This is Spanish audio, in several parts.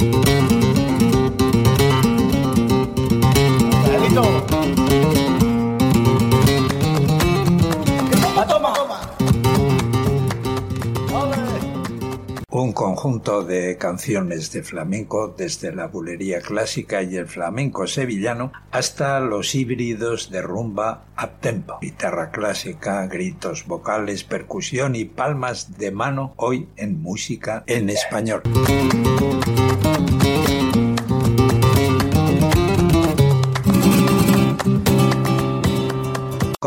Thank you. Conjunto de canciones de flamenco desde la bulería clásica y el flamenco sevillano hasta los híbridos de rumba up tempo, guitarra clásica, gritos vocales, percusión y palmas de mano hoy en música en español.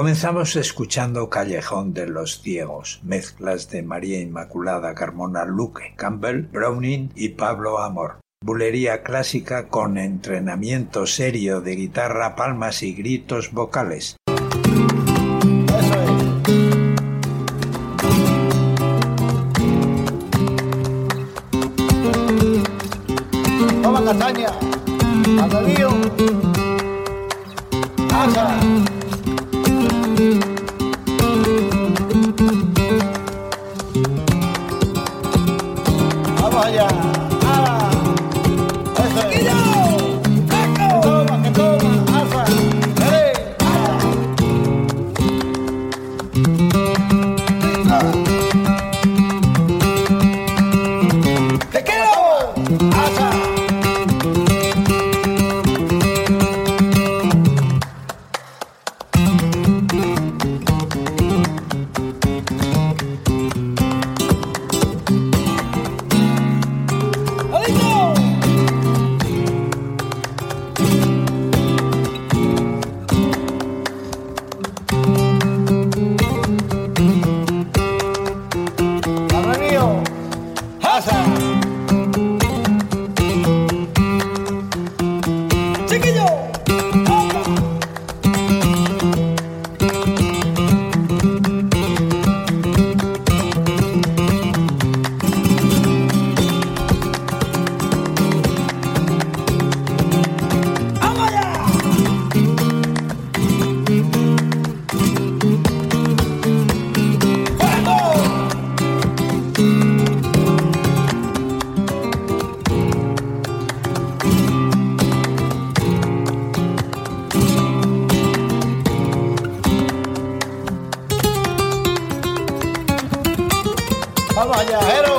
Comenzamos escuchando Callejón de los Ciegos, mezclas de María Inmaculada Carmona Luque, Campbell, Browning y Pablo Amor. Bulería clásica con entrenamiento serio de guitarra, palmas y gritos vocales. Toma castaña, आजा हैरो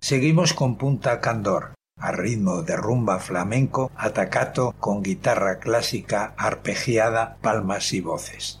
Seguimos con Punta Candor, a ritmo de rumba flamenco, atacato con guitarra clásica arpegiada, palmas y voces.